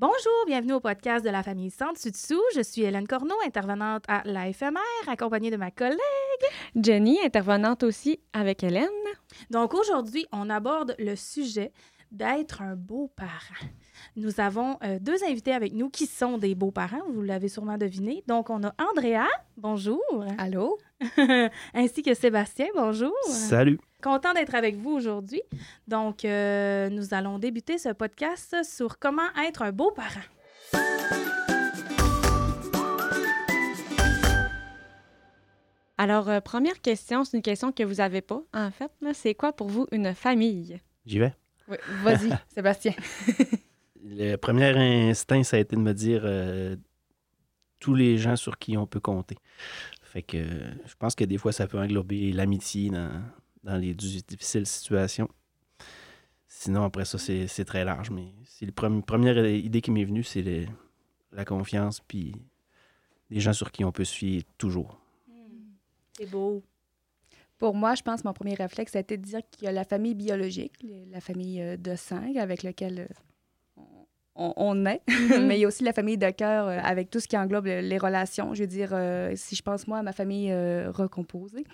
Bonjour, bienvenue au podcast de la famille Sud-Sous. Je suis Hélène Corneau, intervenante à l'AFMR, accompagnée de ma collègue Jenny, intervenante aussi avec Hélène. Donc aujourd'hui, on aborde le sujet d'être un beau parent. Nous avons euh, deux invités avec nous qui sont des beaux-parents, vous l'avez sûrement deviné. Donc, on a Andrea, bonjour. Allô? Ainsi que Sébastien, bonjour. Salut. Content d'être avec vous aujourd'hui. Donc, euh, nous allons débuter ce podcast sur comment être un beau parent. Alors, euh, première question, c'est une question que vous n'avez pas, en fait. C'est quoi pour vous une famille? J'y vais. Oui, vas-y, Sébastien. Le premier instinct, ça a été de me dire euh, tous les gens sur qui on peut compter. Fait que je pense que des fois, ça peut englober l'amitié dans, dans les difficiles situations. Sinon, après ça, c'est très large. Mais c'est la première idée qui m'est venue, c'est la confiance, puis les gens sur qui on peut se fier toujours. Hmm. C'est beau. Pour moi, je pense que mon premier réflexe, ça a été de dire qu'il y a la famille biologique, la famille euh, de sang avec laquelle euh, on, est, mm-hmm. mais il y a aussi la famille de cœur euh, avec tout ce qui englobe les relations. Je veux dire, si je pense moi à ma famille recomposée,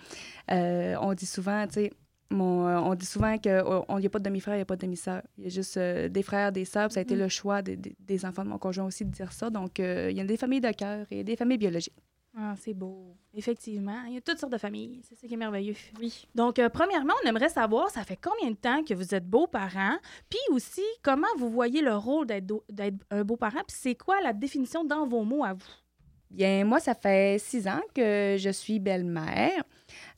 on dit souvent, tu sais, on dit souvent qu'il n'y a pas de demi-frère, il n'y a pas de demi-sœur. Il y a juste des frères, des sœurs. Ça a été mm-hmm. le choix des enfants de mon conjoint aussi de dire ça. Donc, il y a des familles de cœur et des familles biologiques. Ah, c'est beau. Effectivement. Il y a toutes sortes de familles. C'est ça qui est merveilleux. Oui. Donc, euh, premièrement, on aimerait savoir, ça fait combien de temps que vous êtes beaux-parents? Puis aussi, comment vous voyez le rôle d'être un beau-parent? Puis c'est quoi la définition dans vos mots à vous? Bien, moi, ça fait six ans que je suis belle-mère.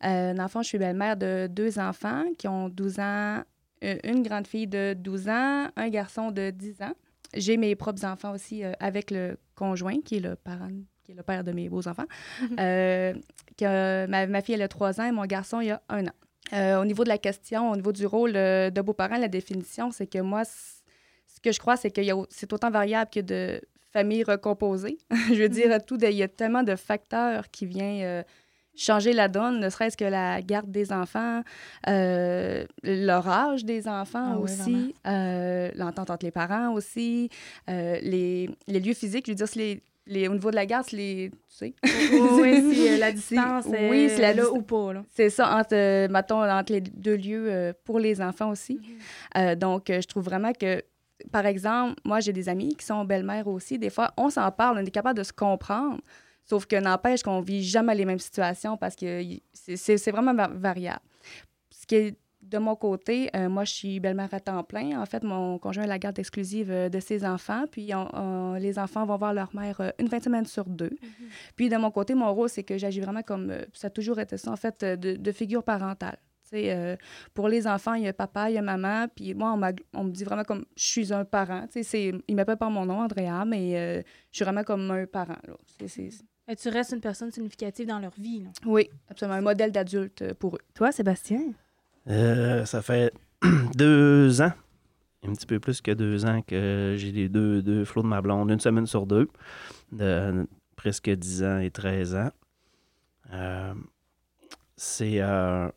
Euh, je suis belle-mère de deux enfants qui ont 12 ans, euh, une grande fille de 12 ans, un garçon de 10 ans. J'ai mes propres enfants aussi euh, avec le conjoint, qui est le parent qui est le père de mes beaux-enfants, mhm. euh, que ma, fille, elle a trois ans et mon garçon, il a un an. Euh, au niveau de la question, au niveau du rôle euh, de beau-parent, la définition, c'est que moi, ce que je crois, c'est que c'est autant variable que de famille recomposée. je veux dire, mhm. tout, il y a tellement de facteurs qui viennent changer la donne, ne serait-ce que la garde des enfants, leur âge des enfants ah aussi, l'entente entre les parents aussi, les, les, lieux physiques. Je veux dire, si les, au niveau de la garde, les, tu sais. oui, si euh, la distance oui, la, là ou pas. C'est ça, entre, euh, mettons, entre les deux lieux euh, pour les enfants aussi. Mhm. donc, je trouve vraiment que, par exemple, moi, j'ai des amis qui sont belles-mères aussi. Des fois, on s'en parle, on est capable de se comprendre. Sauf que n'empêche qu'on vit jamais les mêmes situations parce que c'est vraiment variable. Ce qui est de mon côté, euh, moi, je suis belle-mère à temps plein. En fait, mon conjoint a la garde exclusive euh, de ses enfants. Puis, les enfants vont voir leur mère euh, une fin de semaine sur deux. Mhm. Puis, de mon côté, mon rôle, c'est que j'agis vraiment comme... ça a toujours été ça, en fait, de, figure parentale. pour les enfants, il y a papa, il y a maman. Puis moi, on, me dit vraiment comme je suis un parent. Ils ne m'appellent pas mon nom, Andrea, mais je suis vraiment comme un parent. Et tu restes une personne significative dans leur vie. Oui, absolument. Un modèle d'adulte pour eux. Toi, Sébastien? Euh, ça fait deux ans, un petit peu plus que deux ans, que j'ai les deux, deux flots de ma blonde, une semaine sur deux, de presque 10 ans et 13 ans. Euh, c'est. Euh,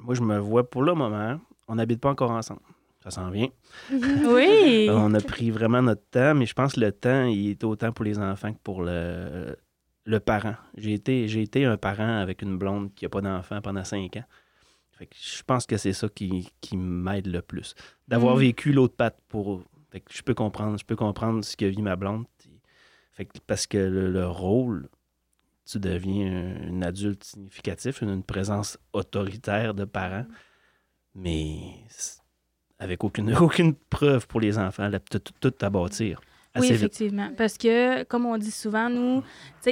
moi, je me vois pour le moment, on n'habite pas encore ensemble. Ça s'en vient. Oui. on a pris vraiment notre temps, mais je pense que le temps, il est autant pour les enfants que pour le, le parent. J'ai été, j'ai été un parent avec une blonde qui n'a pas d'enfant pendant cinq ans je pense que c'est ça qui, m'aide le plus. D'avoir mm. vécu l'autre patte pour. je peux comprendre, je peux comprendre ce que vit ma blonde. Fait parce que le, rôle, tu deviens un, adulte significatif, une, présence autoritaire de parents, mais avec aucune, aucune preuve pour les enfants, tout, tout à bâtir oui, effectivement. Parce que, comme on dit souvent, nous,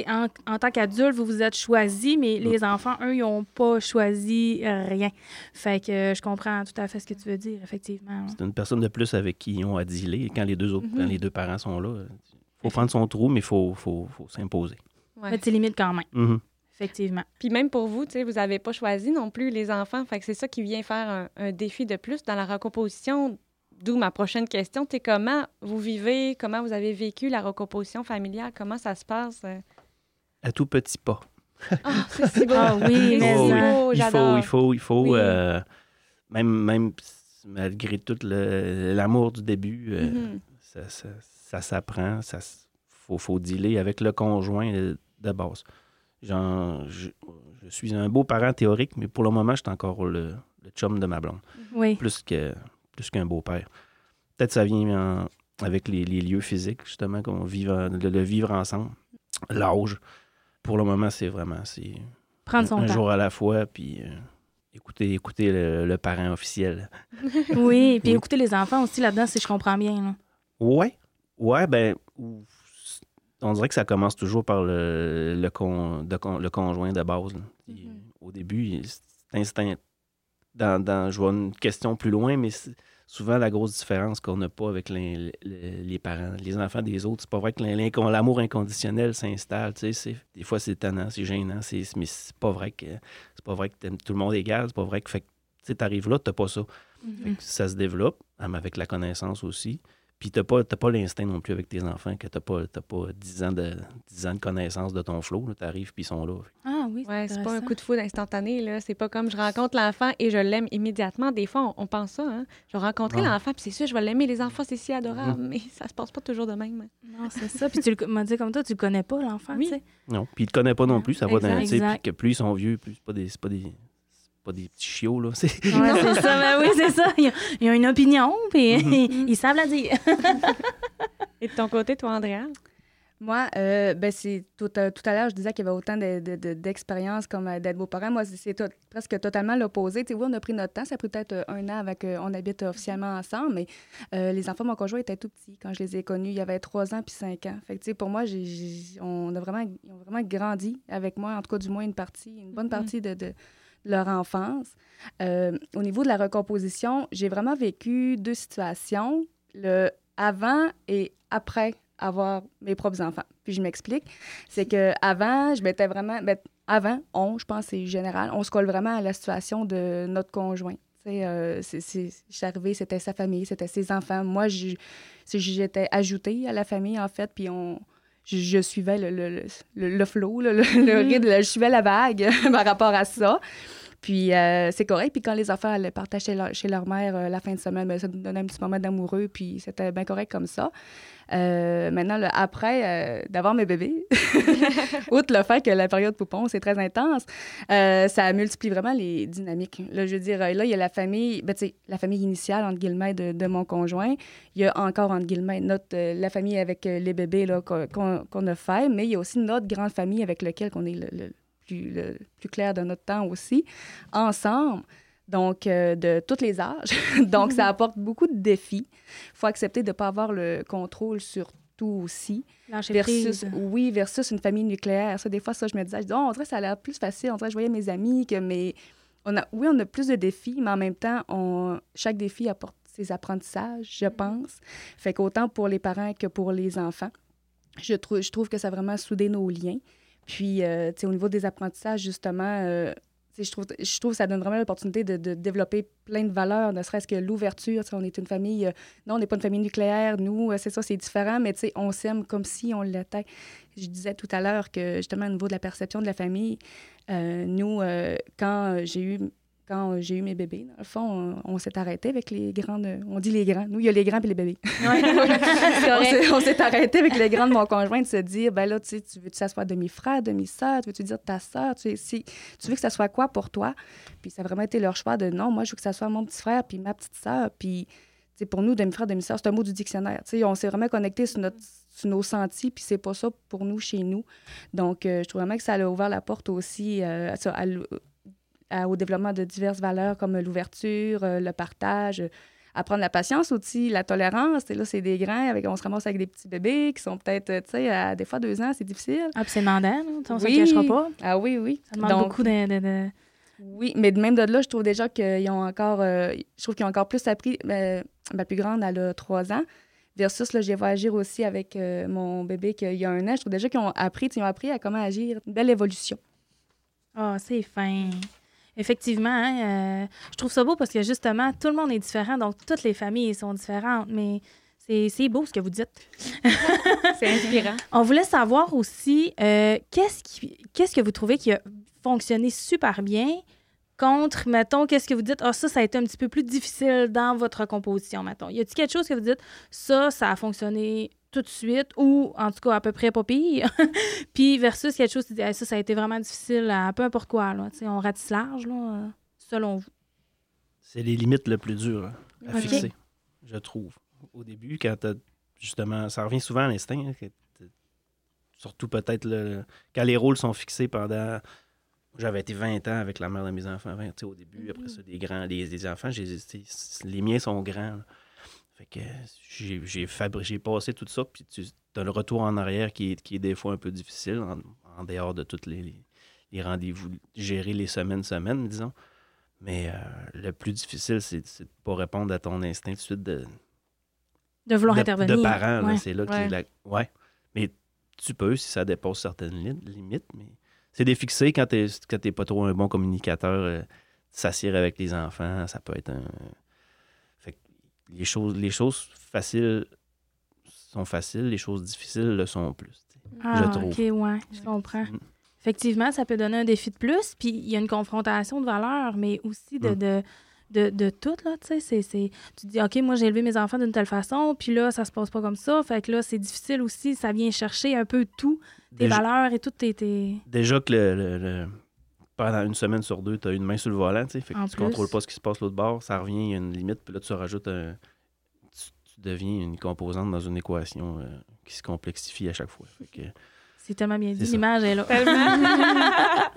en, en tant qu'adultes, vous vous êtes choisis, mais mm. les enfants, eux, ils n'ont pas choisi rien. Fait que je comprends tout à fait ce que tu veux dire, effectivement. C'est une personne de plus avec qui ils ont à dealer. Quand les deux, autres, quand mm-hmm. les deux parents sont là, il faut prendre son trou, mais il faut, faut, faut s'imposer. Ouais. Mettre ses limites quand même. Mm-hmm. Effectivement. Puis même pour vous, vous n'avez pas choisi non plus les enfants. Fait que c'est ça qui vient faire un, un, défi de plus dans la recomposition D'où ma prochaine question. Es comment vous vivez, comment vous avez vécu la recomposition familiale? Comment ça se passe? Euh? À tout petit pas. Ah, c'est si beau. Ah oui, mais il, faut, il faut, il faut, euh, même, même malgré tout l'amour du début, euh, mm-hmm. ça s'apprend, ça faut, faut dealer avec le conjoint de, de base. Genre, je, je suis un beau parent théorique, mais pour le moment, je suis encore le, le chum de ma blonde, Oui. plus que plus qu'un beau-père. Peut-être ça vient en- avec les, les lieux physiques, justement, qu'on de le vivre ensemble. L'âge. Pour le moment, c'est vraiment c'est Prendre son un temps. jour à la fois, puis euh, écouter, écouter le, le parent officiel. Oui, puis Oui. écouter les enfants aussi là-dedans, si je comprends bien. là. Ouais. Ouais, ben, on dirait que ça commence toujours par le, le, con- de con- le conjoint de base. Mhm. Au début, c'est instinct. Dans, dans, je vois une question plus loin, mais c'est souvent la grosse différence qu'on n'a pas avec les, les- les parents. Les enfants des autres, c'est pas vrai que l'amour inconditionnel s'installe. tu sais, c'est- Des fois, c'est tannant, c'est gênant, c'est- mais c'est pas vrai que c'est pas vrai que tout le monde égal. C'est pas vrai que tu sais, t'arrives là, t'as pas ça. Fait que ça se développe, avec la connaissance aussi. Puis t'as pas, t'as pas l'instinct non plus avec tes enfants, que t'as pas, t'as pas 10 ans de, 10 ans de connaissance de ton flow. T'arrives puis ils sont là. Ah oui, Ouais, c'est pas un coup de foudre instantané, là. C'est pas comme je rencontre l'enfant et je l'aime immédiatement. Des fois, on, on pense ça, hein. Je vais rencontrer Ouais. l'enfant, puis c'est sûr, je vais l'aimer. Les enfants, c'est si adorable, mais ça se passe pas toujours de même. Non, c'est ça. Puis tu m'as dit comme toi, tu le connais pas, l'enfant, Oui. tu sais. Non. Puis ils te connaissent pas non plus, ça va dans tu sais, que plus ils sont vieux, plus c'est pas des. C'est pas des. c'est pas des petits chiots, là. C'est- Ouais, c'est ça. Ben oui, c'est ça. Ils ont, ils ont une opinion, puis Mhm. ils savent la dire. Et de ton côté, toi, Andrea? Moi, euh, ben c'est tout, à- tout à l'heure, je disais qu'il y avait autant de- de- de- d'expériences comme euh, d'être beaux-parents. Moi, c'est- to- presque totalement l'opposé. Oui, on a pris notre temps. Ça a pris peut-être euh, un an avant qu'on habite officiellement ensemble, mais euh, les enfants, mon conjoint était tout petit quand je les ai connus. Il y avait trois ans puis cinq ans. Fait que, pour moi, on a vraiment, ils ont vraiment grandi avec moi, en tout cas, du moins une partie, une bonne Mhm. partie de, de leur enfance. Euh, au niveau de la recomposition, j'ai vraiment vécu deux situations, le avant et après avoir mes propres enfants. Puis je m'explique, c'est que avant, je m'étais vraiment, ben, avant, on, je pense, c'est général, on se colle vraiment à la situation de notre conjoint. Tu sais, euh, c'est- c'est- je suis arrivée, c'était sa famille, c'était ses enfants. Moi, je- j'étais ajoutée à la famille, en fait, puis on, je, je suivais le, le, le, le- flow, le, le- rythme, je suivais la vague par rapport à ça. Puis euh, c'est correct. Puis quand les enfants allaient partager chez leur, chez leur mère euh, la fin de semaine, ben, ça nous donnait un petit moment d'amoureux. Puis c'était bien correct comme ça. Euh, maintenant, après d'avoir mes bébés, outre le fait que la période poupon, c'est très intense, ça multiplie vraiment les dynamiques. Là, je veux dire, là, il y a la famille, ben, tu sais, la famille initiale, entre guillemets, de, de mon conjoint. Il y a encore, entre guillemets, notre, la famille avec les bébés qu'on, a fait, mais il y a aussi notre grande famille avec laquelle on est le, le plus, le plus clair de notre temps aussi, ensemble. Donc, euh, de tous les âges. Donc, ça apporte beaucoup de défis. Il faut accepter de ne pas avoir le contrôle sur tout aussi. Versus, oui, versus une famille nucléaire. Ça, des fois, ça, je me disais, je dis, oh, on dirait que ça a l'air plus facile. On dirait que je voyais mes amis que mes... On a, oui, on a plus de défis, mais en même temps, on, chaque défi apporte ses apprentissages, je pense. Fait qu'autant pour les parents que pour les enfants, je, je trouve que ça a vraiment soudé nos liens. Puis, euh, tu sais, au niveau des apprentissages, justement, euh, je trouve, trouve que ça donne vraiment l'opportunité de, développer plein de valeurs, ne serait-ce que l'ouverture. On est une famille, euh, non, on n'est pas une famille nucléaire, nous, euh, c'est ça, c'est différent, mais tu sais, on s'aime comme si on l'était. Je disais tout à l'heure que, justement, au niveau de la perception de la famille, euh, nous, quand j'ai eu quand j'ai eu mes bébés, dans le fond, on, on s'est arrêté avec les grandes. On dit les grands. Nous, il y a les grands et les bébés. C'est on s'est- arrêté avec les grands de mon conjoint de se dire ben là, tu sais, tu veux que ça soit demi-frère, demi-sœur, tu veux-tu dire ta sœur, tu, sais, si, tu veux que ça soit quoi pour toi? Puis ça a vraiment été leur choix de non, moi, je veux que ça soit mon petit frère puis ma petite sœur. Puis, sais, pour nous, demi-frère, demi-sœur, c'est un mot du dictionnaire. Tu sais, on s'est vraiment connecté sur, notre, sur nos sentis, puis c'est pas ça pour nous chez nous. Donc, euh, je trouve vraiment que ça a ouvert la porte aussi euh, à à à- au développement de diverses valeurs comme l'ouverture, euh, le partage, euh, apprendre la patience aussi, la tolérance. Et là, c'est des avec, on se ramasse avec des petits bébés qui sont peut-être, euh, tu sais, à des fois deux ans, c'est difficile. Ah, puis c'est demandant. On ne Oui. cachera pas. Ah oui, oui. Ça demande Donc, beaucoup de... de- de- Oui, mais même de là, je trouve déjà qu'ils ont encore, euh, je trouve qu'ils ont encore plus appris. euh, ma plus grande, elle a trois ans. Versus, là, j'ai vu agir aussi avec euh, mon bébé qui a- il y a un an. Je trouve déjà qu'ils ont appris, ils ont appris à comment agir. Une belle évolution. Ah, c'est fin. Effectivement, hein, euh, je trouve ça beau parce que justement, tout le monde est différent, donc toutes les familles sont différentes, mais c'est beau ce que vous dites. C'est inspirant. On voulait savoir aussi, euh, qu'est-ce qui- qu'est-ce que vous trouvez qui a fonctionné super bien contre, mettons, qu'est-ce que vous dites, ah, ça, ça a été un petit peu plus difficile dans votre composition, mettons. Y a-t-il quelque chose que vous dites, ça, ça a fonctionné tout de suite, ou en tout cas à peu près pas pire, puis versus quelque chose, tu Hey, ça, ça a été vraiment difficile à peu importe quoi, là. Tu on ratisse large, là, euh, selon vous. C'est les limites le plus dur hein, à fixer, je trouve. Au début, quand t'as justement, ça revient souvent à l'instinct, hein, surtout peut-être le- quand les rôles sont fixés pendant. J'avais été 20 ans avec la mère de mes enfants, 20, tu sais, au début, après ça, des grands, les, les enfants, tu sais, les miens sont grands. là. Fait que j'ai j'ai passé tout ça, puis tu as le retour en arrière qui est, qui est des fois un peu difficile, en, en dehors de tous les, les- les rendez-vous, gérer les semaines, semaines, disons. Mais euh, le plus difficile, c'est de ne pas répondre à ton instinct tout de suite de, De vouloir de, intervenir. de parents. Ouais. C'est là que Ouais. la- ouais. Mais tu peux si ça dépasse certaines li- limites, mais c'est des fixés quand tu n'es pas trop un bon communicateur. euh, avec les enfants, ça peut être un. Les choses, les choses faciles sont faciles, les choses difficiles le sont plus. Ah, je trouve. OK, ouais, je comprends. Mm. Effectivement, ça peut donner un défi de plus, puis il y a une confrontation de valeurs, mais aussi de, Mm. de, de, de tout, là, tu sais, c'est-. Tu dis, OK, moi, j'ai élevé mes enfants d'une telle façon, puis là, ça se passe pas comme ça, fait que là, c'est difficile aussi, ça vient chercher un peu tout, tes Déjà- valeurs et tout tes... tes- déjà que le, le- le- pendant une semaine sur deux, tu as une main sur le volant, tu sais, fait que En tu plus. contrôles pas ce qui se passe l'autre bord, ça revient, il y a une limite, puis là, tu rajoutes un. Tu, tu deviens une composante dans une équation euh, qui se complexifie à chaque fois. Fait que, C'est tellement bien dit, l'image est là.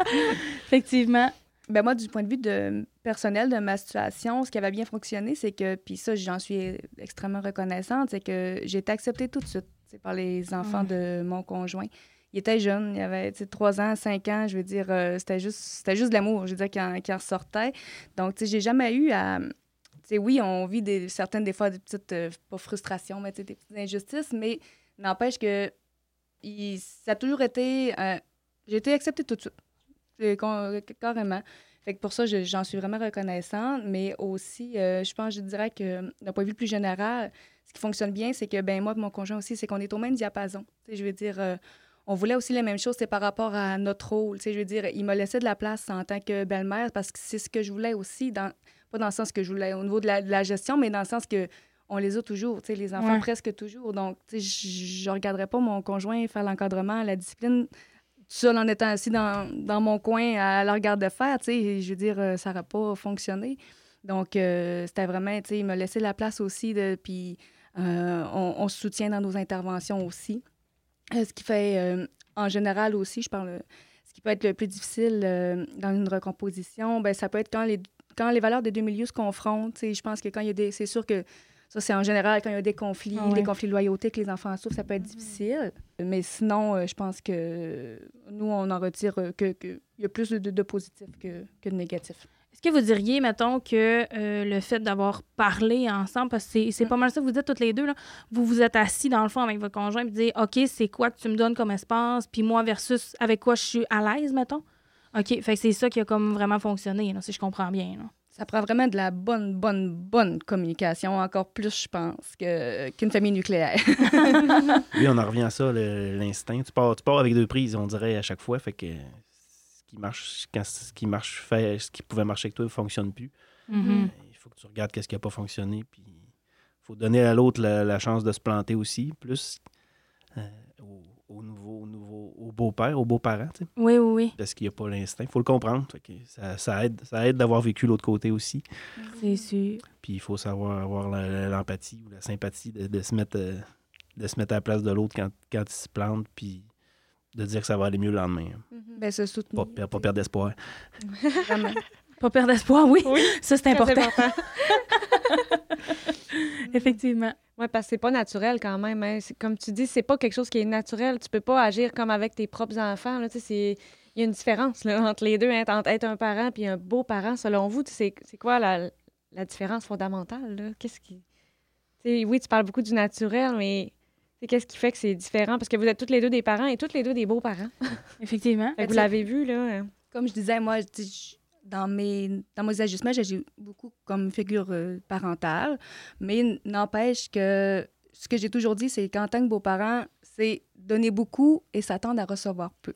Effectivement. Ben moi, du point de vue de, personnel de ma situation, ce qui avait bien fonctionné, c'est que, puis ça, j'en suis extrêmement reconnaissante, c'est que j'ai été acceptée tout de suite par les enfants de mon conjoint. Il était jeune, il avait tu sais, 3 ans, 5 ans, je veux dire, euh, c'était juste, c'était juste de l'amour, je veux dire, qui en, ressortait. Donc, tu sais, j'ai jamais eu à... Tu sais, oui, on vit des, certaines, des fois, des petites, euh, pas frustrations, mais des petites injustices, mais n'empêche que il- ça a toujours été... euh, j'ai été acceptée tout de suite. Carrément. Fait que pour ça, je- j'en suis vraiment reconnaissante, mais aussi, euh, je pense, je dirais que d'un point de vue plus général, ce qui fonctionne bien, c'est que, ben moi et mon conjoint aussi, c'est qu'on est au même diapason. Tu sais, je veux dire, on voulait aussi la même chose, c'est par rapport à notre rôle. Tu sais, je veux dire, il m'a laissé de la place en tant que belle-mère parce que c'est ce que je voulais aussi, dans, pas dans le sens que je voulais au niveau de la, de la gestion, mais dans le sens que on les a toujours, tu sais, les enfants Ouais. presque toujours. Donc, tu sais, je ne regarderais pas mon conjoint faire l'encadrement, la discipline, tout seul en étant assis dans, dans mon coin à la regarder faire, tu sais, je veux dire, euh, ça n'aurait pas fonctionné. Donc, euh, c'était vraiment, tu sais, il m'a laissé la place aussi, de, puis euh, on, on se soutient dans nos interventions aussi. Euh, ce qui fait, euh, en général aussi, je parle, ce qui peut être le plus difficile euh, dans une recomposition, ben ça peut être quand les, quand les valeurs des deux milieux se confrontent. Je pense que quand il y a des. C'est sûr que ça, c'est en général quand il y a des conflits, Ah ouais. des conflits de loyauté que les enfants souffrent, ça peut être difficile. Mais sinon, euh, je pense que nous, on en retire euh, que, y a plus de, de positif que, que de négatif. Est-ce que vous diriez, mettons, que euh, le fait d'avoir parlé ensemble, parce que c'est- c'est pas mal ça que vous dites toutes les deux, là, vous vous êtes assis dans le fond avec votre conjoint et dire OK, c'est quoi que tu me donnes comme espace, puis moi versus avec quoi je suis à l'aise, mettons? OK, fait que c'est ça qui a comme vraiment fonctionné, là, si je comprends bien. là. Ça prend vraiment de la bonne, bonne, bonne communication, encore plus, je pense, que- qu'une famille nucléaire. Oui, on en revient à ça, l'instinct. Tu pars, tu pars avec deux prises, on dirait à chaque fois. Fait que qui marche, quand ce qui marche fait, ce qui pouvait marcher avec toi ne fonctionne plus. Mhm. Euh, Il faut que tu regardes qu'est-ce qui n'a pas fonctionné. Puis il faut donner à l'autre la, la chance de se planter aussi, plus euh, au, au nouveau, au nouveau, au beau-père, aux beaux-parents, Oui, oui, oui, parce qu'il n'y a pas l'instinct. Il faut le comprendre. Ça, ça aide, ça aide d'avoir vécu l'autre côté aussi. c'est sûr. Puis il faut savoir avoir l'empathie ou la sympathie de, de se mettre, euh, de se mettre à la place de l'autre quand, quand il se plante, puis de dire que ça va aller mieux le lendemain. ben, se soutenir. Pas, per- pas perdre espoir. Vraiment. Pas perdre espoir, oui. Oui, Ça, c'est important. important. Effectivement. Oui, parce que c'est pas naturel quand même. hein. Comme tu dis, c'est pas quelque chose qui est naturel. Tu peux pas agir comme avec tes propres enfants. Là. Tu sais, c'est- Il y a une différence là, entre les deux, hein, entre être un parent et un beau-parent. Selon vous, c'est quoi la, la différence fondamentale? là? Qu'est-ce qui... Oui, tu parles beaucoup du naturel, mais qu'est-ce qui fait que c'est différent? Parce que vous êtes toutes les deux des parents et toutes les deux des beaux-parents. Effectivement. Vous l'avez vu, là. hein? Comme je disais, moi, je dans mes, dans mes ajustements, j'ai beaucoup comme figure euh, parentale, mais n'empêche que ce que j'ai toujours dit, c'est qu'en tant que beau-parent, c'est donner beaucoup et s'attendre à recevoir peu.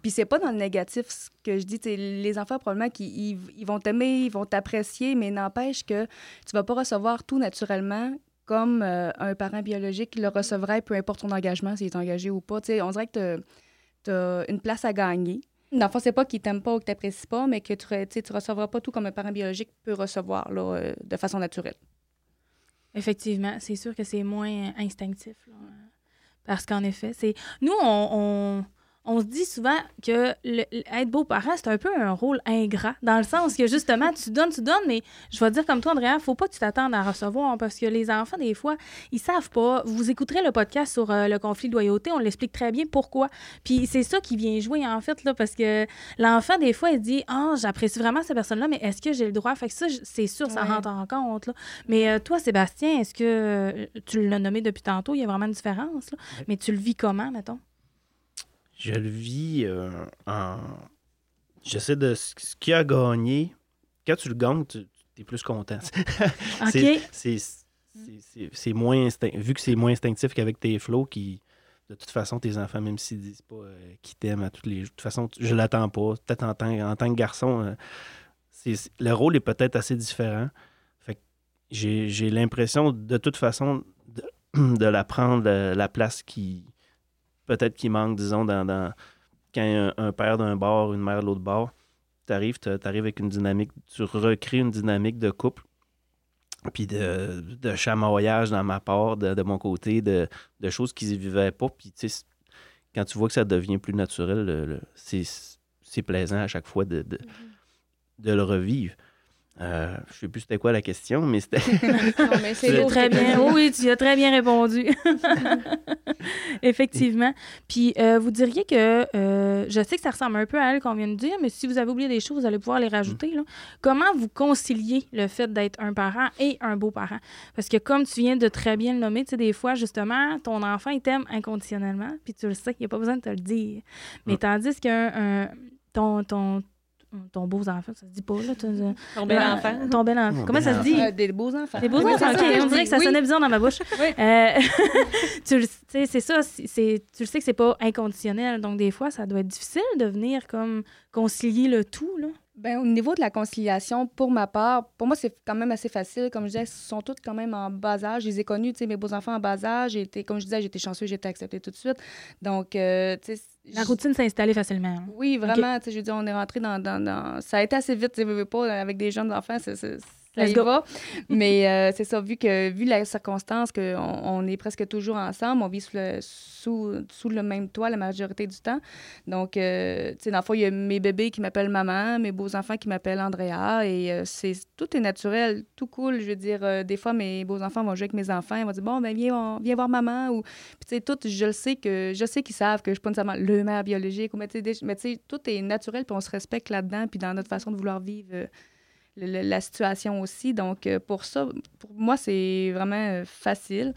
Puis c'est pas dans le négatif ce que je dis, les enfants probablement qu'ils ils, ils vont t'aimer, ils vont t'apprécier, mais n'empêche que tu vas pas recevoir tout naturellement comme euh, un parent biologique le recevrait, peu importe son engagement, s'il est engagé ou pas. sais, on dirait que tu as une place à gagner. Dans le fond, c'est pas qu'il t'aime pas ou qu'il t'apprécie pas, mais que tu ne recevras pas tout comme un parent biologique peut recevoir là, euh, de façon naturelle. Effectivement, c'est sûr que c'est moins instinctif. Là, parce qu'en effet, c'est. Nous, on on se dit souvent que être beau-parent, c'est un peu un rôle ingrat, dans le sens que justement, tu donnes, tu donnes, mais je vais dire comme toi, Andrea, faut pas que tu t'attendes à recevoir parce que les enfants, des fois, ils savent pas. Vous écouterez le podcast sur euh, le conflit de loyauté, on l'explique très bien pourquoi. Puis c'est ça qui vient jouer, en fait, là, parce que l'enfant, des fois, il dit Ah, oh, j'apprécie vraiment cette personne-là, mais est-ce que j'ai le droit? Fait que ça, c'est sûr, ça rentre en compte. Là. Mais euh, toi, Sébastien, est-ce que euh, tu l'as nommé depuis tantôt, il y a vraiment une différence, mais tu le vis comment, mettons? Je le vis euh, en. J'essaie de. Ce qui a gagné, quand tu le gagnes, tu es plus content. OK. C'est moins Vu que c'est moins instinctif qu'avec tes flots, qui. De toute façon, tes enfants, même s'ils disent pas euh, qu'ils t'aiment à tous les jours, de toute façon, je l'attends pas. Peut-être en tant, en tant que garçon, euh, le rôle est peut-être assez différent. Fait j'ai l'impression, de toute façon, de, de la prendre la place qui, peut-être qu'il manque, disons, dans, quand a un, père d'un bord, une mère de l'autre bord. Tu arrives, avec une dynamique, tu recrées une dynamique de couple, puis de, de chamaillage dans ma part, de, mon côté, de, choses qu'ils ne vivaient pas. Puis, tu sais, quand tu vois que ça devient plus naturel, c'est plaisant à chaque fois de, de, mm-hmm. de le revivre. Euh, je ne sais plus c'était quoi la question, mais c'était. c'est très bien. oui, tu as très bien répondu. Effectivement. Puis euh, vous diriez que euh, je sais que ça ressemble un peu à elle qu'on vient de dire, mais si vous avez oublié des choses, vous allez pouvoir les rajouter. Là. Comment vous conciliez le fait d'être un parent et un beau-parent? Parce que comme tu viens de très bien le nommer, tu sais, des fois, justement, ton enfant, il t'aime inconditionnellement, puis tu le sais, il n'y a pas besoin de te le dire. Mais tandis qu'un ton, ton, ton beau enfant, ça se dit pas, là. Ton bel enfant. Ton bel enfant. Comment ça se dit? Euh, des beaux enfants. Des beaux enfants, OK. On dirait que ça sonnait bizarre dans ma bouche. Euh, tu sais, c'est ça. C'est, tu le sais que c'est pas inconditionnel. Donc, des fois, ça doit être difficile de venir comme concilier le tout, là. Ben, au niveau de la conciliation, pour ma part, pour moi, c'est quand même assez facile. Comme je disais, ils sont tous quand même en bas âge. Je les ai connus, tu sais, mes beaux-enfants en bas âge. Été, comme je disais, j'étais chanceux, j'ai été acceptée tout de suite. Donc, euh, tu sais... La routine s'est installée facilement. Oui, vraiment. Tu sais, je veux dire, on est rentré dans, dans, dans, Ça a été assez vite, tu sais, pas, avec des jeunes enfants, c'est Mais euh, c'est ça, vu que vu la circonstance qu'on on est presque toujours ensemble, on vit sous le, sous, sous le même toit la majorité du temps. Donc, euh, tu sais, dans le fond, il y a mes bébés qui m'appellent maman, mes beaux-enfants qui m'appellent Andrea, et euh, c'est tout est naturel, tout cool. Je veux dire, des fois, mes beaux-enfants vont jouer avec mes enfants, ils vont dire, bon, ben viens, viens voir maman, ou, puis tu sais, tout, je le sais que, je sais qu'ils savent que je suis pas nécessairement le mère biologique, ou, mais tu sais, tout est naturel, puis on se respecte là-dedans, puis dans notre façon de vouloir vivre la situation aussi. Donc, euh, pour ça, pour moi, c'est vraiment euh, facile.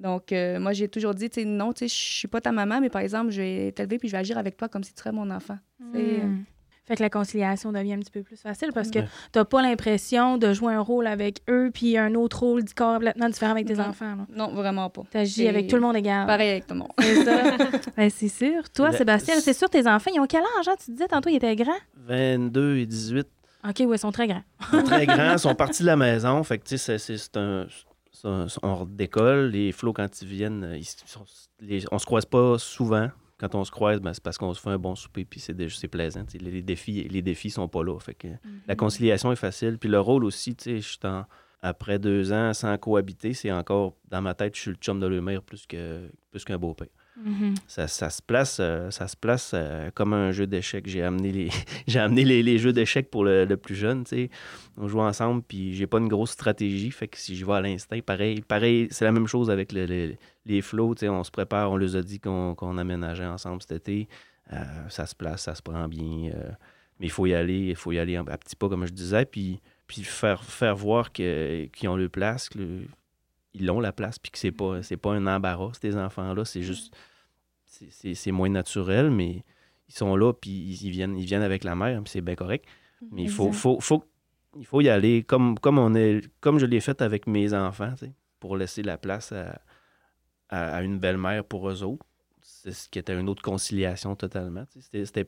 Donc, euh, moi, j'ai toujours dit, tu sais, non, tu sais, je suis pas ta maman, mais par exemple, je vais t'élever puis je vais agir avec toi comme si tu serais mon enfant. Hmm. Fait que la conciliation devient un petit peu plus facile parce que tu n'as pas l'impression de jouer un rôle avec eux puis un autre rôle complètement différent avec tes enfants. Non, vraiment pas. Tu agis avec tout le monde égal. Pareil avec tout le monde. C'est ça. ben, c'est sûr. Toi, Sébastien, c'est sûr, tes enfants, ils ont quel âge? Hein? Tu disais tantôt, ils étaient grands? 22 et 18. OK, oui, ils sont très grands. ils sont très grands, ils sont partis de la maison. Fait que, tu sais, c'est un. On décolle, les flots, quand ils viennent, ils on se croise pas souvent. Quand on se croise, ben, c'est parce qu'on se fait un bon souper, puis c'est plaisant. Les, les, défis, les défis sont pas là. Fait que la mm-hmm. conciliation est facile. Puis le rôle aussi, tu sais, je suis après deux ans sans cohabiter, c'est encore, dans ma tête, je suis le chum de l'humeur plus qu'un plus qu'un beau-père. Mm-hmm. ça, ça, se place, euh, ça se place euh, comme un jeu d'échecs. J'ai amené les, j'ai amené les, jeux d'échecs pour le, plus jeune. On joue ensemble, puis j'ai pas une grosse stratégie. Fait que si je vais à l'instinct, pareil, pareil c'est la même chose avec les flots. On se prépare, on les a dit qu'on, qu'on aménageait ensemble cet été. Euh, ça se place, ça se prend bien. mais il faut y aller, il faut y aller à petits pas, comme je disais. Puis, puis faire, faire voir qu'ils ont le place, que ils ont la place, puis que c'est pas, c'est pas un embarras, ces enfants-là. C'est juste c'est moins naturel, mais ils sont là, puis ils, viennent, ils viennent avec la mère, puis c'est bien correct. Mais il faut, faut, faut, il faut y aller comme, comme, on est, comme je l'ai fait avec mes enfants, pour laisser la place à, à, une belle-mère pour eux autres. C'est ce qui était une autre conciliation totalement. C'était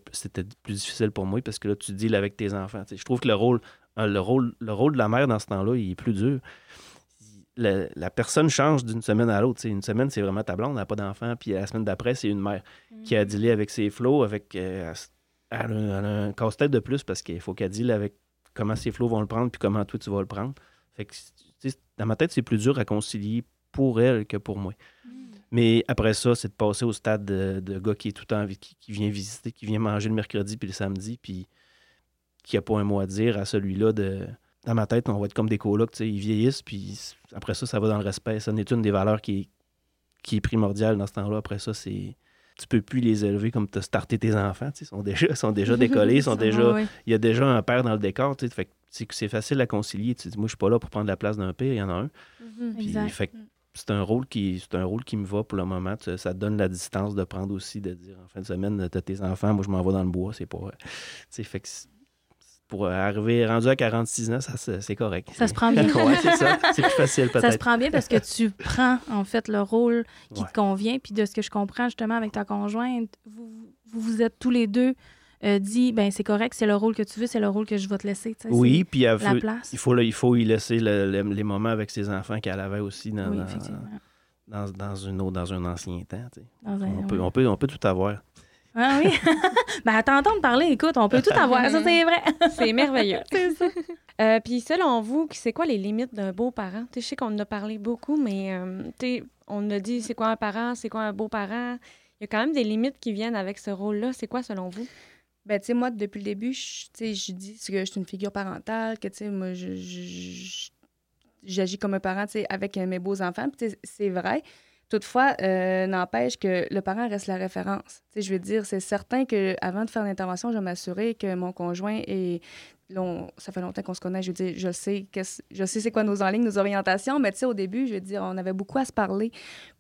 plus difficile pour moi parce que là, tu deals avec tes enfants. Je trouve que le rôle, le, rôle, le rôle de la mère dans ce temps-là, il est plus dur la, la personne change d'une semaine à l'autre. Une semaine, c'est vraiment ta blonde, elle n'a pas d'enfant, puis la semaine d'après, c'est une mère qui a dealé avec ses flots, avec. euh, elle, a, elle a un casse-tête de plus parce qu'il faut qu'elle deal avec comment ses flots vont le prendre, puis comment toi tu vas le prendre. Fait que, dans ma tête, c'est plus dur à concilier pour elle que pour moi. Mais après ça, c'est de passer au stade de, de gars qui est tout le temps, qui, qui vient visiter, qui vient manger le mercredi puis le samedi, puis qui a pas un mot à dire à celui-là de. Dans ma tête, on va être comme des colocs, ils vieillissent, puis après ça, ça va dans le respect. Ça n'est une des valeurs qui est, qui est primordiale dans ce temps-là. Après ça, c'est. Tu peux plus les élever comme tu as starté tes enfants. Ils sont déjà, sont déjà décollés, sont déjà il y a déjà un père dans le décor, fait que c'est facile à concilier. Tu dis, moi, je suis pas là pour prendre la place d'un père, il y en a un. Mhm. Puis, fait que c'est un rôle qui c'est un rôle qui me va pour le moment. Tu Ça te donne la distance de prendre aussi, de dire en fin de semaine, t'as tes enfants, moi je m'en vais dans le bois, c'est pas. fait que pour arriver rendu à 46 ans, ça, c'est correct. Ça se prend bien. ouais, c'est ça. C'est plus facile Ça se peut-être. prend bien parce que tu prends, en fait, le rôle qui Ouais. te convient. Puis de ce que je comprends, justement, avec ta conjointe, vous vous, vous êtes tous les deux euh, dit, ben c'est correct, c'est le rôle que tu veux, c'est le rôle que je vais te laisser. Oui, puis la veut- place. il faut, il faut y laisser le- le- les moments avec ses enfants qu'elle avait aussi dans, oui, dans- dans, dans une autre, dans un ancien temps. peut, on, peut, on peut tout avoir. Ah oui. ben, à t'entendre parler, écoute, on peut tout avoir. Ça, c'est vrai. C'est merveilleux. c'est ça. Euh, Puis selon vous, c'est quoi les limites d'un beau-parent? Je sais qu'on en a parlé beaucoup, mais euh, on a dit c'est quoi un parent, c'est quoi un beau-parent? Il y a quand même des limites qui viennent avec ce rôle-là. C'est quoi selon vous? Ben, tu sais, moi, depuis le début, je, dis que je suis une figure parentale, que, tu sais, moi, je, j'agis comme un parent, tu sais, avec euh, mes beaux-enfants. Puis, c'est vrai. Toutefois, euh, n'empêche que le parent reste la référence. Tu sais, je veux dire, c'est certain que avant de faire l'intervention, je vais m'assurer que mon conjoint est... on- ça fait longtemps qu'on se connaît, je veux dire, je sais, je sais c'est quoi nos enlignes, nos orientations, mais tu sais, au début, je veux dire, on avait beaucoup à se parler.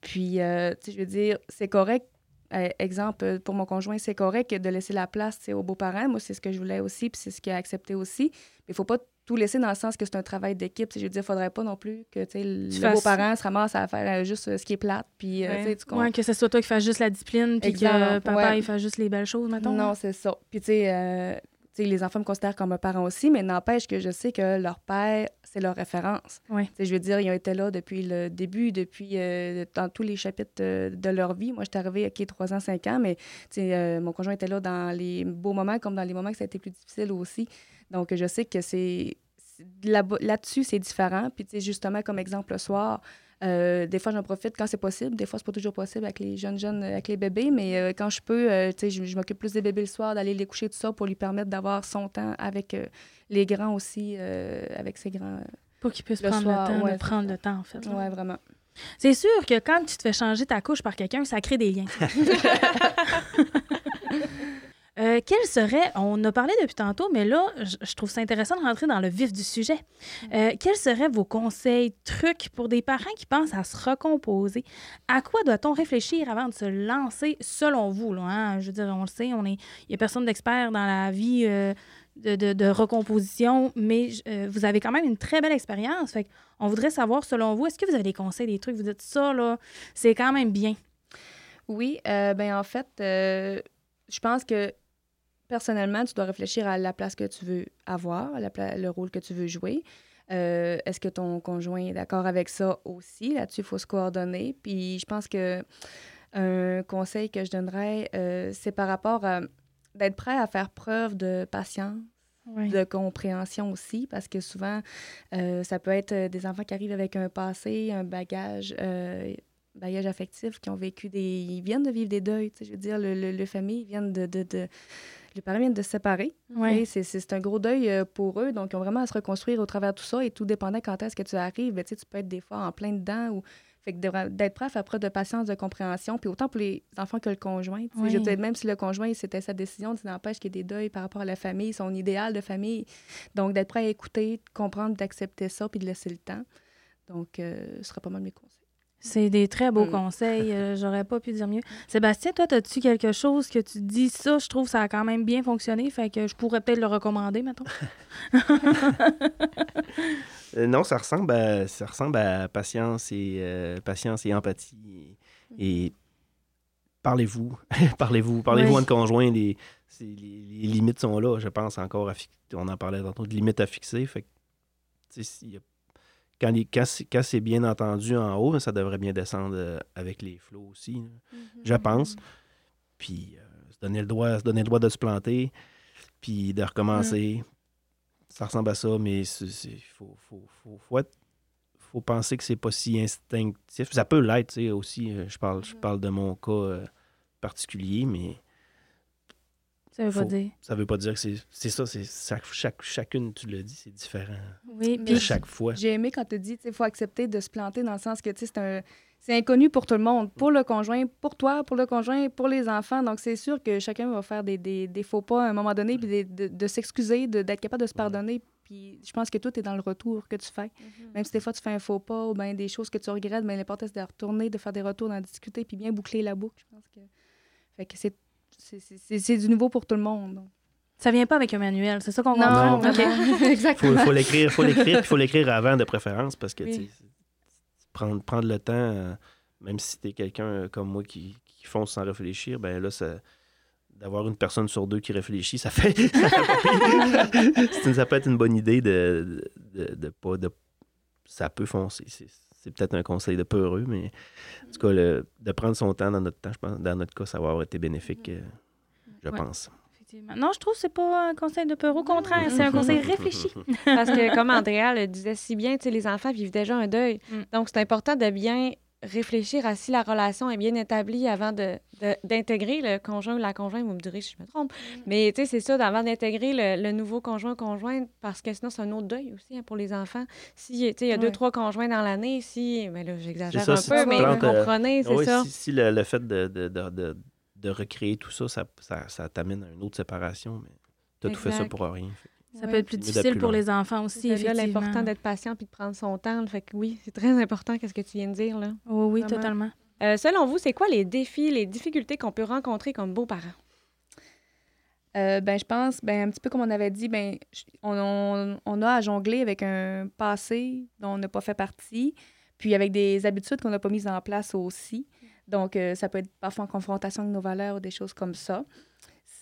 Puis, euh, tu sais, je veux dire, c'est correct euh, exemple, pour mon conjoint, c'est correct de laisser la place aux beaux-parents. Moi, c'est ce que je voulais aussi, puis c'est ce qu'il a accepté aussi. Mais il faut pas tout laisser dans le sens que c'est un travail d'équipe. Je veux dire, il faudrait pas non plus que tu sais, le fasses- beau-parent se ramasse à faire euh, juste euh, ce qui est plate. Puis, euh, Ouais. tu? Ouais, que ce soit toi qui fasses juste la discipline, puis que papa, il fasse juste les belles choses, mettons. Non, c'est ça. Puis, tu sais, euh, tu sais, les enfants me considèrent comme un parent aussi, mais n'empêche que je sais que leur père, c'est leur référence. Sais, je veux dire, ils ont été là depuis le début, depuis euh, dans tous les chapitres euh, de leur vie. Moi, je suis arrivée à 3 ans, 5 ans, mais euh, mon conjoint était là dans les beaux moments comme dans les moments que ça a été plus difficile aussi. Donc, je sais que c'est c'est- là- là-dessus, c'est différent. Puis, justement, comme exemple, le soir, euh, des fois, j'en profite quand c'est possible. Des fois, c'est pas toujours possible avec les jeunes jeunes, avec les bébés. Mais euh, quand je peux, euh, tu sais, je, je m'occupe plus des bébés le soir, d'aller les coucher, tout ça, pour lui permettre d'avoir son temps avec euh, les grands aussi, euh, avec ses grands. euh, Pour qu'il puisse Le prendre soir, le temps ouais, prendre ça. le temps, en fait. Ouais, vraiment. C'est sûr que quand tu te fais changer ta couche par quelqu'un, ça crée des liens. Euh, quel serait, on a parlé depuis tantôt, mais là, je, trouve ça intéressant de rentrer dans le vif du sujet. Euh, quels seraient vos conseils, trucs pour des parents qui pensent à se recomposer? À quoi doit-on réfléchir avant de se lancer, selon vous? Là, hein? Je veux dire, on le sait, on est, il n'y a personne d'expert dans la vie euh, de, de- de recomposition, mais euh, vous avez quand même une très belle expérience. Fait on voudrait savoir, selon vous, est-ce que vous avez des conseils, des trucs, vous dites ça, là, c'est quand même bien? Oui, euh, ben en fait, je pense que personnellement, tu dois réfléchir à la place que tu veux avoir, à la pla- le rôle que tu veux jouer. Euh, Est-ce que ton conjoint est d'accord avec ça aussi? Là-dessus, il faut se coordonner. Puis je pense que un conseil que je donnerais, euh, c'est par rapport à d'être prêt à faire preuve de patience de compréhension aussi, parce que souvent, euh, ça peut être des enfants qui arrivent avec un passé, un bagage, bagage affectif, qui ont vécu des... Ils viennent de vivre des deuils, tu sais, je veux dire, le, le, le famille, ils viennent de... de, de- les parents viennent de se séparer. Ouais. C'est un gros deuil euh, pour eux, donc ils ont vraiment à se reconstruire au travers de tout ça, et tout dépendant quand est-ce que tu arrives, ben, tu peux être des fois en plein dedans, ou... Fait que d'être prêt à faire preuve de patience, de compréhension, puis autant pour les enfants que le conjoint. sais. Je Oui. dire, même si le conjoint, c'était sa décision, ça n'empêche qu'il y ait des deuils par rapport à la famille, son idéal de famille. Donc, d'être prêt à écouter, de comprendre, d'accepter ça, puis de laisser le temps. Donc, euh, ce serait pas mal mes conseils. C'est des très beaux Mm. conseils. euh, J'aurais pas pu dire mieux. Sébastien, toi, as-tu quelque chose que tu dis ça? Je trouve que ça a quand même bien fonctionné. Fait que je pourrais peut-être le recommander, mettons. Euh, non, ça ressemble à, ça ressemble à patience et, euh, patience et empathie. Et, et parlez-vous. parlez-vous. Parlez-vous Oui. entre conjoints. Les, c'est- les, les limites sont là, je pense, encore. À on en parlait tantôt de limites à fixer. Fait que, tu sais, s'il y a- quand, les- quand c'est- quand c'est bien entendu en haut, ça devrait bien descendre euh, avec les flots aussi, Mm-hmm. je pense. Puis euh, se, donner le droit, se donner le droit de se planter, puis de recommencer. Ça ressemble à ça, mais il faut, faut, faut, faut, être- faut penser que c'est pas si instinctif. Ça peut l'être, aussi. euh, Je parle, je parle de mon cas euh, particulier, mais Ça veut pas dire. ça veut pas dire que c'est c'est ça. c'est chaque, chaque, chacune, tu l'as dit, c'est différent Oui, Mais chaque fois. J'ai aimé quand tu dis, il faut accepter de se planter dans le sens que, tu sais, c'est un... C'est inconnu pour tout le monde, pour le conjoint, pour toi, pour le conjoint, pour les enfants. Donc, c'est sûr que chacun va faire des, des, des faux pas à un moment donné, puis des- de, de s'excuser, de- d'être capable de se pardonner. Puis, je pense que tout est dans le retour que tu fais. Même si des fois tu fais un faux pas ou bien des choses que tu regrettes, mais l'important c'est de retourner, de faire des retours, d'en discuter, puis bien boucler la boucle. Je pense que. Fait que c'est. C'est- du nouveau pour tout le monde. ça vient pas avec un manuel, c'est ça qu'on comprend? non. Faut, exactement. faut l'écrire, faut l'écrire, puis faut l'écrire avant de préférence parce que Oui. prendre, prendre le temps, euh, même si tu es quelqu'un euh, comme moi qui, qui fonce sans réfléchir, ben là, ça, d'avoir une personne sur deux qui réfléchit, ça fait. Ça peut être une bonne idée de, de, de- de pas. De, ça peut foncer. C'est, peut-être un conseil de peureux, mais en tout cas, le- de prendre son temps dans notre temps, je pense, dans notre cas, ça va avoir été bénéfique, euh, je Ouais. pense. Effectivement. Non, je trouve que c'est pas un conseil de peur. Au contraire, c'est un conseil réfléchi. Parce que, comme Andrea le disait si bien, tu sais, les enfants vivent déjà un deuil. Mm. Donc, c'est important de bien réfléchir à si la relation est bien établie avant de- de- d'intégrer le conjoint ou la conjointe. Vous me direz si je me trompe. Mais, tu sais, c'est ça, avant d'intégrer le, le nouveau conjoint ou conjointe, parce que sinon, c'est un autre deuil aussi hein, pour les enfants. Si, tu sais, il y a deux, trois conjoints dans l'année, si... Mais là, j'exagère un si peu, mais plantes, vous euh, comprenez, c'est Oui, ça. Si, si le, le fait de, de, de, de, de recréer tout ça, ça, ça, ça t'amène à une autre séparation, mais tu as tout fait ça pour rien. Ça peut être plus difficile plus pour les enfants aussi, C'est l'important d'être patient puis de prendre son temps. Fait que oui, c'est très important, qu'est-ce que tu viens de dire, là. Oui, oui, Vraiment. totalement. Euh, selon vous, c'est quoi les défis, les difficultés qu'on peut rencontrer comme beaux-parents? Euh, ben, je pense, ben, un petit peu comme on avait dit, ben, je- on, on- on a à jongler avec un passé dont on n'a pas fait partie, puis avec des habitudes qu'on n'a pas mises en place aussi. Donc, euh, ça peut être parfois en confrontation avec nos valeurs ou des choses comme ça.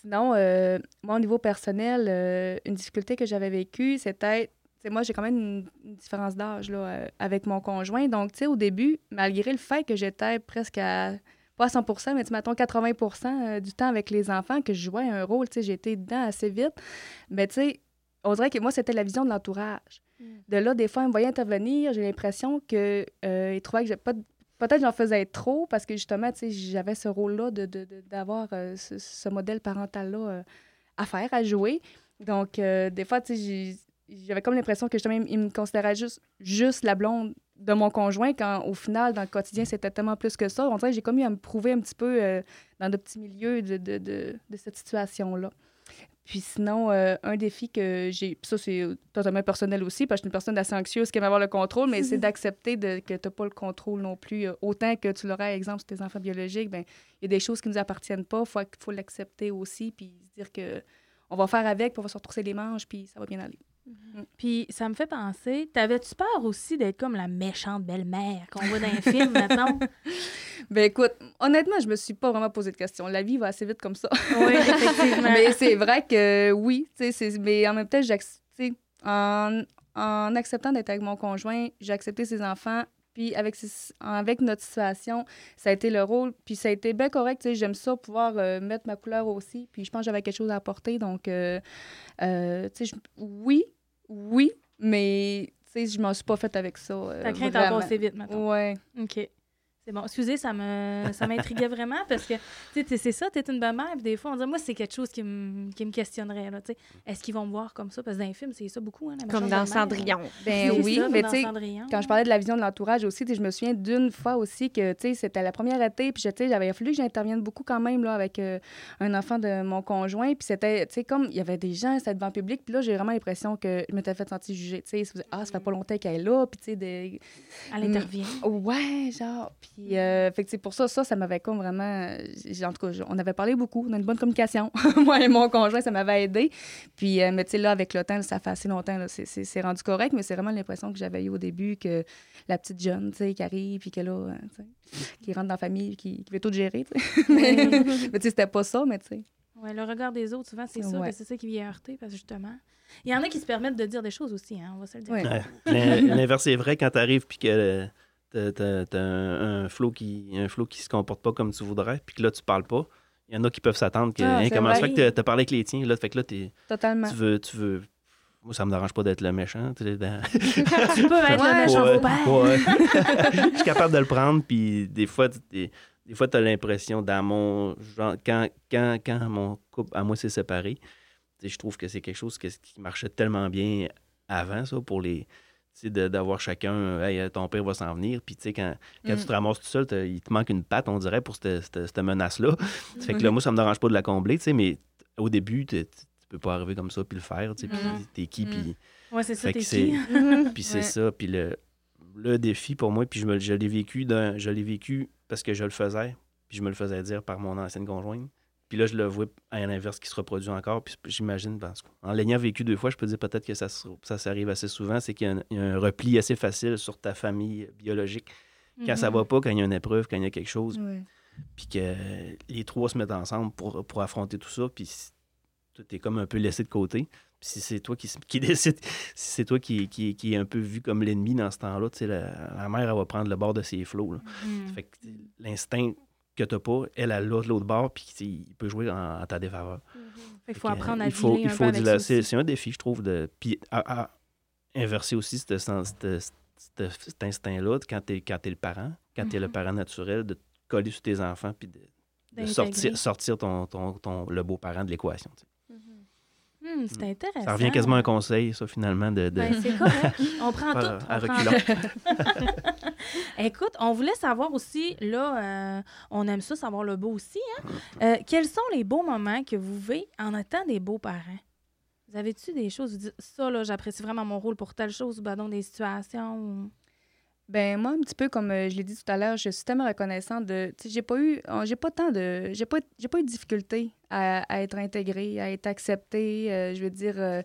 Sinon, euh, moi, au niveau personnel, euh, une difficulté que j'avais vécue, c'était, moi, j'ai quand même une, une différence d'âge là, euh, avec mon conjoint. Donc, tu sais, au début, malgré le fait que j'étais presque à pas à 100 mais tu mettons 80% euh, du temps avec les enfants, que je jouais un rôle, tu sais, été dedans assez vite. Mais tu sais, on dirait que moi, c'était la vision de l'entourage. De là, des fois, ils me voyaient intervenir, j'ai l'impression qu'ils trouvaient que j'ai pas de- Peut-être j'en faisais trop parce que justement, j'avais ce rôle-là de, de- d'avoir euh, ce, modèle parental-là euh, à faire, à jouer. Donc, euh, des fois, j'avais comme l'impression que justement, ils me considéraient juste, juste la blonde de mon conjoint quand au final, dans le quotidien, c'était tellement plus que ça. On dirait que j'ai comme eu à me prouver un petit peu dans milieux de, de, de, de cette situation-là. Puis sinon, euh, un défi que j'ai, ça c'est totalement personnel aussi, parce que je suis une personne assez anxieuse qui aime avoir le contrôle, mais c'est d'accepter de, que tu n'as pas le contrôle non plus. euh, autant que tu l'aurais, exemple, sur tes enfants biologiques, ben il y a des choses qui ne nous appartiennent pas, il faut, faut l'accepter aussi, puis se dire que on va faire avec, puis on va se retrousser les manches, puis ça va bien aller. Puis ça me fait penser, t'avais-tu peur aussi d'être comme la méchante belle-mère qu'on voit dans les films, mettons? Ben écoute, honnêtement, je me suis pas vraiment posé de questions. La vie va assez vite comme ça. Oui, effectivement. mais c'est vrai que oui, tu sais, c'est- mais en même temps, en, en acceptant d'être avec mon conjoint, j'ai accepté ses enfants. Puis avec, ses- avec notre situation, ça a été le rôle. Puis ça a été bien correct. tu sais, J'aime ça, pouvoir euh, mettre ma couleur aussi. Puis je pense que j'avais quelque chose à apporter. Donc, euh, euh, tu sais, je- oui, oui, mais tu sais, je m'en suis pas faite avec ça. euh, Ta crainte a passé vite, mettons. Ouais. OK. C'est bon. Excusez, ça me ça m'intriguait vraiment parce que, tu sais, t'es- c'est ça, t'es une belle-mère, puis des fois, on dirait, moi, c'est quelque chose qui me qui me questionnerait, là, tu sais. Est-ce qu'ils vont me voir comme ça? Parce que dans les films, c'est ça beaucoup, hein, la Comme dans. Cendrillon. Ben C'est oui, ça, mais tu sais. Quand je parlais de la vision de l'entourage aussi, je me souviens d'une fois aussi que, tu sais, c'était la première été, puis je- tu sais, j'avais fallu que j'intervienne beaucoup quand même, là, avec euh, un enfant de mon conjoint, puis c'était, tu sais, comme, il y avait des gens, c'était devant le public, puis là, j'ai vraiment l'impression que je m'étais fait sentir jugée, tu sais, ah, ça fait pas longtemps qu'elle est là, puis tu sais, des... Elle intervient. Ouais, genre, puis, euh, fait que, pour ça, ça, ça m'avait comme vraiment, j'ai- en tout cas, je- on avait parlé beaucoup, on a une bonne communication, moi et mon conjoint, ça m'avait aidé, puis, euh, mais tu sais, là, avec le temps, ça fait assez longtemps, là, c'est- c'est c'est rendu correct, mais c'est vraiment l'impression que j'avais eu au début que la petite jeune, tu sais, qui arrive, puis que là, euh, tu sais, qui rentre dans la famille, qui, qui veut tout gérer, tu sais. mais mais tu sais, c'était pas ça, mais tu sais. Ouais, le regard des autres, souvent, c'est Ouais. que c'est ça qui vient heurter, parce que justement. Il y en a qui se permettent de dire des choses aussi, hein, on va se le dire. Ouais. L'inverse est vrai quand tu arrives puis que t'as, t'as- t'as un, un flow qui un flow qui se comporte pas comme tu voudrais, puis que là, tu parles pas. Il y en a qui peuvent s'attendre que Ah, Hein, c'est comment ça fait que t'as parlé avec les tiens. Là, fait que là, t'es- Totalement. tu veux. Tu veux moi, ça me dérange pas d'être le méchant. tu sais, dans- Tu peux être le méchant Ouais, beau-père. ouais. Je suis capable de le prendre, puis des fois, tu- des, des fois, as l'impression, dans mon. Genre, quand, quand, quand mon couple, à moi, s'est séparé, tu je trouve que c'est quelque chose que- qui marchait tellement bien avant, ça, pour les. D'avoir chacun, euh, hey, ton père va s'en venir. Puis, tu sais, quand, quand Mm. tu te ramasses tout seul, il te manque une patte, on dirait, pour cette, menace-là. Fait Mm-hmm. que là, moi, ça me dérange pas de la combler, tu sais, mais au début, tu peux pas arriver comme ça puis le faire, tu sais, puis Mhm. t'es qui, Mm. puis Ouais, c'est ça, Fait t'es qui? Puis c'est Ouais. ça. Puis le, le défi pour moi, puis je, me, je l'ai vécu je l'ai vécu parce que je le faisais, puis je me le faisais dire par mon ancienne conjointe. Puis là, je le vois à l'inverse qui se reproduit encore. Puis j'imagine, parce qu'en l'ayant vécu deux fois, je peux dire peut-être que ça, ça s'arrive assez souvent, c'est qu'il y, a un- il y a un repli assez facile sur ta famille biologique. Quand ça Mhm. va pas, quand il y a une épreuve, quand il y a quelque chose, Ouais. puis que les trois se mettent ensemble pour, pour affronter tout ça, puis tout est comme un peu laissé de côté. Puis si c'est toi qui, qui décide, si c'est toi qui, qui, qui est un peu vu comme l'ennemi dans ce temps-là, tu sais, la, la mère, elle va prendre le bord de ses flots. là. Mhm. Fait que tu l'instinct que t'as pas, elle, elle l'a de l'autre bord, puis tu il peut jouer en, en ta défaveur. Fait qu'il faut apprendre à il faut, il c'est, un défi, je trouve, de puis à, à inverser aussi ce sens- cet instinct-là quand tu es, le parent, quand tu es le Mhm. parent naturel, de te coller sur tes enfants puis de, sortir, sortir ton, ton, ton- le beau-parent de l'équation. tu sais. Hmm, c'est intéressant. Ça revient quasiment à un conseil, ça, finalement, de... de- Ben, c'est correct. On prend tout. à on prend reculons. Écoute, on voulait savoir aussi, là, euh, on aime ça, savoir le beau aussi. Hein? Euh, quels sont les beaux moments que vous vivez en étant des beaux-parents? Vous avez-tu des choses, vous dites, ça, là, j'apprécie vraiment mon rôle pour telle chose, ou ben donc des situations? ou- Ben moi un petit peu comme euh, je l'ai dit tout à l'heure, je suis tellement reconnaissante de j'ai pas eu j'ai pas tant de j'ai pas j'ai pas eu de difficulté à, être intégrée, à être acceptée, je veux dire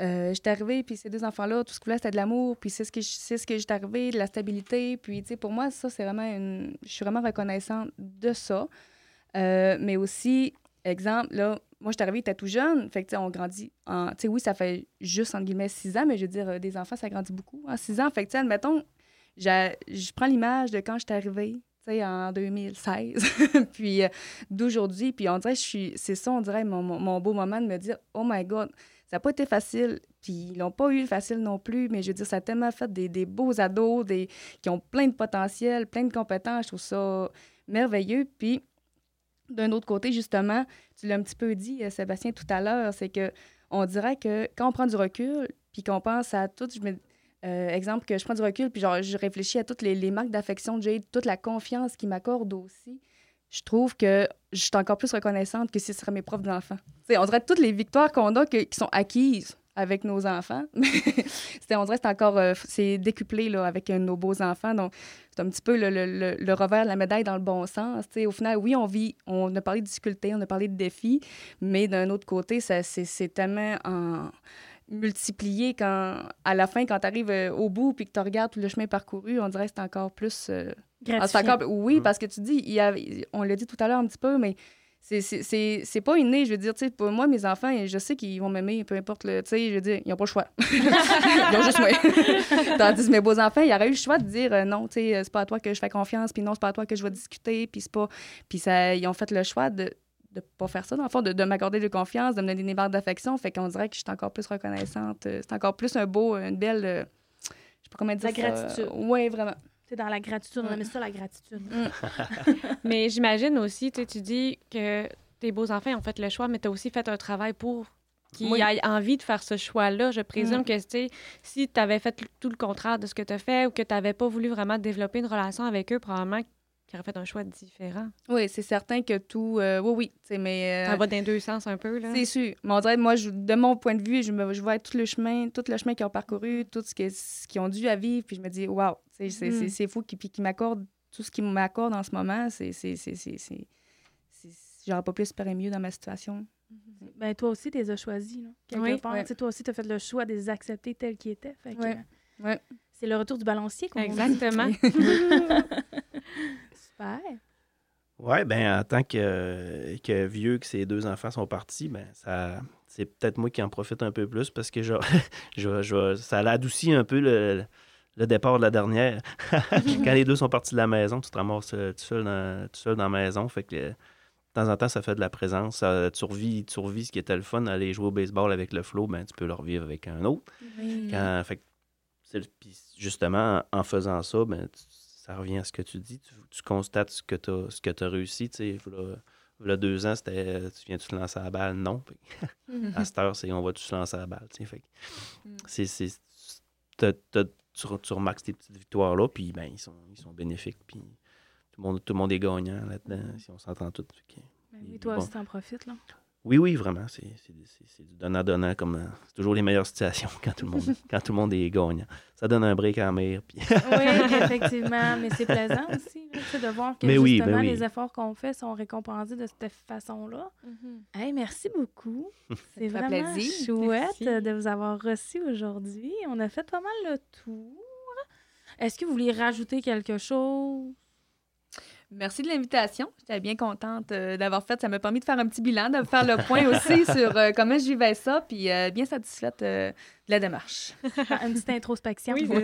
euh, j'étais arrivée puis ces deux enfants là tout ce qu'ils voulaient c'était de l'amour puis c'est ce que c'est ce que j'étais arrivée, de la stabilité puis tu sais pour moi ça c'est vraiment une je suis vraiment reconnaissante de ça. Euh, mais aussi exemple là moi, je suis arrivée, t'es tout jeune. Fait que, tu sais, on grandit. Tu sais, oui, ça fait juste, entre guillemets, six ans, mais je veux dire, euh, des enfants, ça grandit beaucoup en six ans. Fait que, tu sais, admettons, je prends l'image de quand je suis arrivée, tu sais, en 2016, puis euh, d'aujourd'hui. Puis on dirait, je suis. C'est ça, on dirait, mon, mon beau moment de me dire, oh my God, ça n'a pas été facile. Puis ils l'ont pas eu facile non plus, mais je veux dire, ça a tellement fait des, des beaux ados, des, qui ont plein de potentiel, plein de compétences. Je trouve ça merveilleux. Puis d'un autre côté, justement, tu l'as un petit peu dit, euh, Sébastien, tout à l'heure, c'est que on dirait que quand on prend du recul, puis qu'on pense à tout, je me, euh, exemple, que je prends du recul, puis genre, je réfléchis à toutes les, les marques d'affection que j'ai, toute la confiance qu'ils m'accordent aussi, je trouve que je suis encore plus reconnaissante que si ce serait mes profs d'enfants. On dirait toutes les victoires qu'on a que- qui sont acquises avec nos enfants, on dirait que c'est encore, euh, c'est décuplé là, avec euh, nos beaux enfants, donc c'est un petit peu le, le- le- revers de la médaille dans le bon sens. Au final, oui, on vit, on a parlé de difficultés, on a parlé de défis, mais d'un autre côté, ça, c'est tellement en multiplié quand, à la fin, quand tu arrives au bout puis que tu regardes tout le chemin parcouru, on dirait que c'est encore plus. euh, ah, encore- oui, Mm. parce que tu dis, il y a- on l'a dit tout à l'heure un petit peu, mais c'est- c'est- c'est c'est pas inné. Je veux dire, tu sais, pour moi, mes enfants, je sais qu'ils vont m'aimer, peu importe le. Tu sais, je veux dire, ils n'ont pas le choix. ils ont juste moi. Tandis que mes beaux-enfants, ils auraient eu le choix de dire euh, non, tu sais, c'est pas à toi que je fais confiance, puis non, c'est pas à toi que je vais discuter, puis c'est pas. Puis ça, ils ont fait le choix de de pas faire ça, dans le fond, de, de m'accorder de confiance, de me donner des barres d'affection. Fait qu'on dirait que je suis encore plus reconnaissante. Euh, C'est encore plus un beau, une belle. euh, je sais pas comment dire La gratitude. Oui, vraiment. C'est dans la gratitude, on Ouais. aime ça, la gratitude. Mais j'imagine aussi, tu dis que tes beaux-enfants ont fait le choix, mais tu as aussi fait un travail pour qu'ils Oui. aient envie de faire ce choix-là. Je présume Mm. que, si tu avais fait tout le contraire de ce que tu as fait ou que tu n'avais pas voulu vraiment développer une relation avec eux, probablement qu'ils auraient fait un choix différent. Oui, c'est certain que tout. euh, oui, oui. tu sais, Mais. euh, Ça va dans les deux sens un peu, là. C'est sûr. Mais on dirait, moi, je- de mon point de vue, je, me, je vois tout le chemin, tout le chemin qu'ils ont parcouru, tout ce qu'ils ont dû à vivre, puis je me dis, waouh, c'est Mhm. c'est- c'est fou qu'ils qu'ils m'accordent tout ce qu'ils m'accordent en ce moment. C'est. c'est- c'est- c'est- c'est- c'est- J'aurais pas pu espérer mieux dans ma situation. Ben, toi aussi, tu les as choisis, là. Quelque Oui, part. ouais. Tu sais, Toi aussi, tu as fait le choix de les accepter tels qu'ils étaient. Ouais. euh, Ouais. C'est le retour du balancier, qu'on dit. Exactement. Super. Oui, ben en tant que, que vieux que ces deux enfants sont partis, ben ça c'est peut-être moi qui en profite un peu plus parce que je, je, je- ça a adouci un peu le, le départ de la dernière. Quand les deux sont partis de la maison, tu te ramasses euh, tout seul dans, tout seul dans la maison. Fait que de temps en temps, ça fait de la présence. Ça- tu, revis, tu revis ce qui était le fun, aller jouer au baseball avec le flow, ben, tu peux le revivre avec un autre. Oui. Quand, fait justement, en faisant ça, ben, tu- ça revient à ce que tu dis. Tu, tu constates ce que tu as, réussi. Tu sais, v'là deux ans, c'était tu viens-tu te lancer la balle? Non. À cette heure, c'est on va tous se lancer la balle. tu sais. Fait Mm. c'est, tu, tu remarques ces petites victoires-là, puis ben, ils, sont, ils sont bénéfiques. Puis tout le monde, tout le monde est gagnant là-dedans, si on s'entend. Fait que- Ben oui, toi Bon. aussi, t'en profites, là. Oui, oui, vraiment. C'est, c'est- c'est- c'est du donnant-donnant. Comme, euh, c'est toujours les meilleures situations quand tout le monde, quand tout le monde est gagnant. Ça donne un break en mer. Puis... Oui, effectivement, mais c'est plaisant aussi là, de voir que Mais oui, justement ben oui. les efforts qu'on fait sont récompensés de cette façon-là. Hey, merci beaucoup. C'est vraiment plaisir. chouette Merci. de vous avoir reçus aujourd'hui. On a fait pas mal le tour. Est-ce que vous vouliez rajouter quelque chose? Merci de l'invitation. J'étais bien contente euh, d'avoir fait. Ça m'a permis de faire un petit bilan, de faire le point aussi sur euh, comment je vivais ça, puis euh, bien satisfaite euh, de la démarche. Une petite introspection. Oui,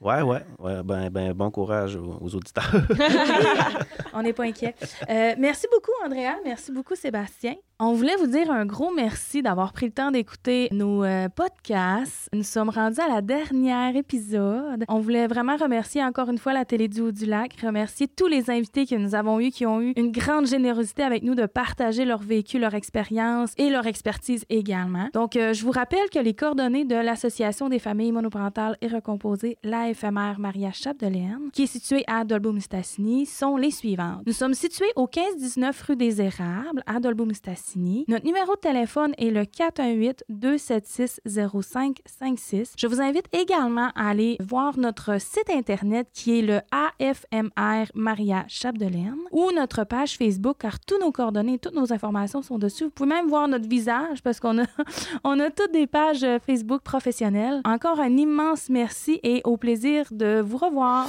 Ouais, ouais. ouais ben, ben, bon courage aux, aux auditeurs. On n'est pas inquiet. Euh, merci beaucoup, Andrea. Merci beaucoup, Sébastien. On voulait vous dire un gros merci d'avoir pris le temps d'écouter nos euh, podcasts. Nous sommes rendus à la dernière épisode. On voulait vraiment remercier encore une fois la Télé du Haut-du-Lac, remercier tous les invités que nous avons eus qui ont eu une grande générosité avec nous de partager leur vécu, leur expérience et leur expertise également. Donc, euh, je vous rappelle que les coordonnées de l'Association des familles monoparentales et recomposées, l'AFMR Maria Chapdelaine, qui est située à Dolbeau-Mistassini, sont les suivantes. Nous sommes situés au 15-19 rue des Érables, à Dolbeau-Mistassini. Notre numéro de téléphone est le 418-276-0556. Je vous invite également à aller voir notre site Internet qui est le AFMR Maria Chapdelaine ou notre page Facebook car tous nos coordonnées, toutes nos informations sont dessus. Vous pouvez même voir notre visage parce qu'on a, on a toutes des pages Facebook professionnelles. Encore un immense merci et au plaisir de vous revoir.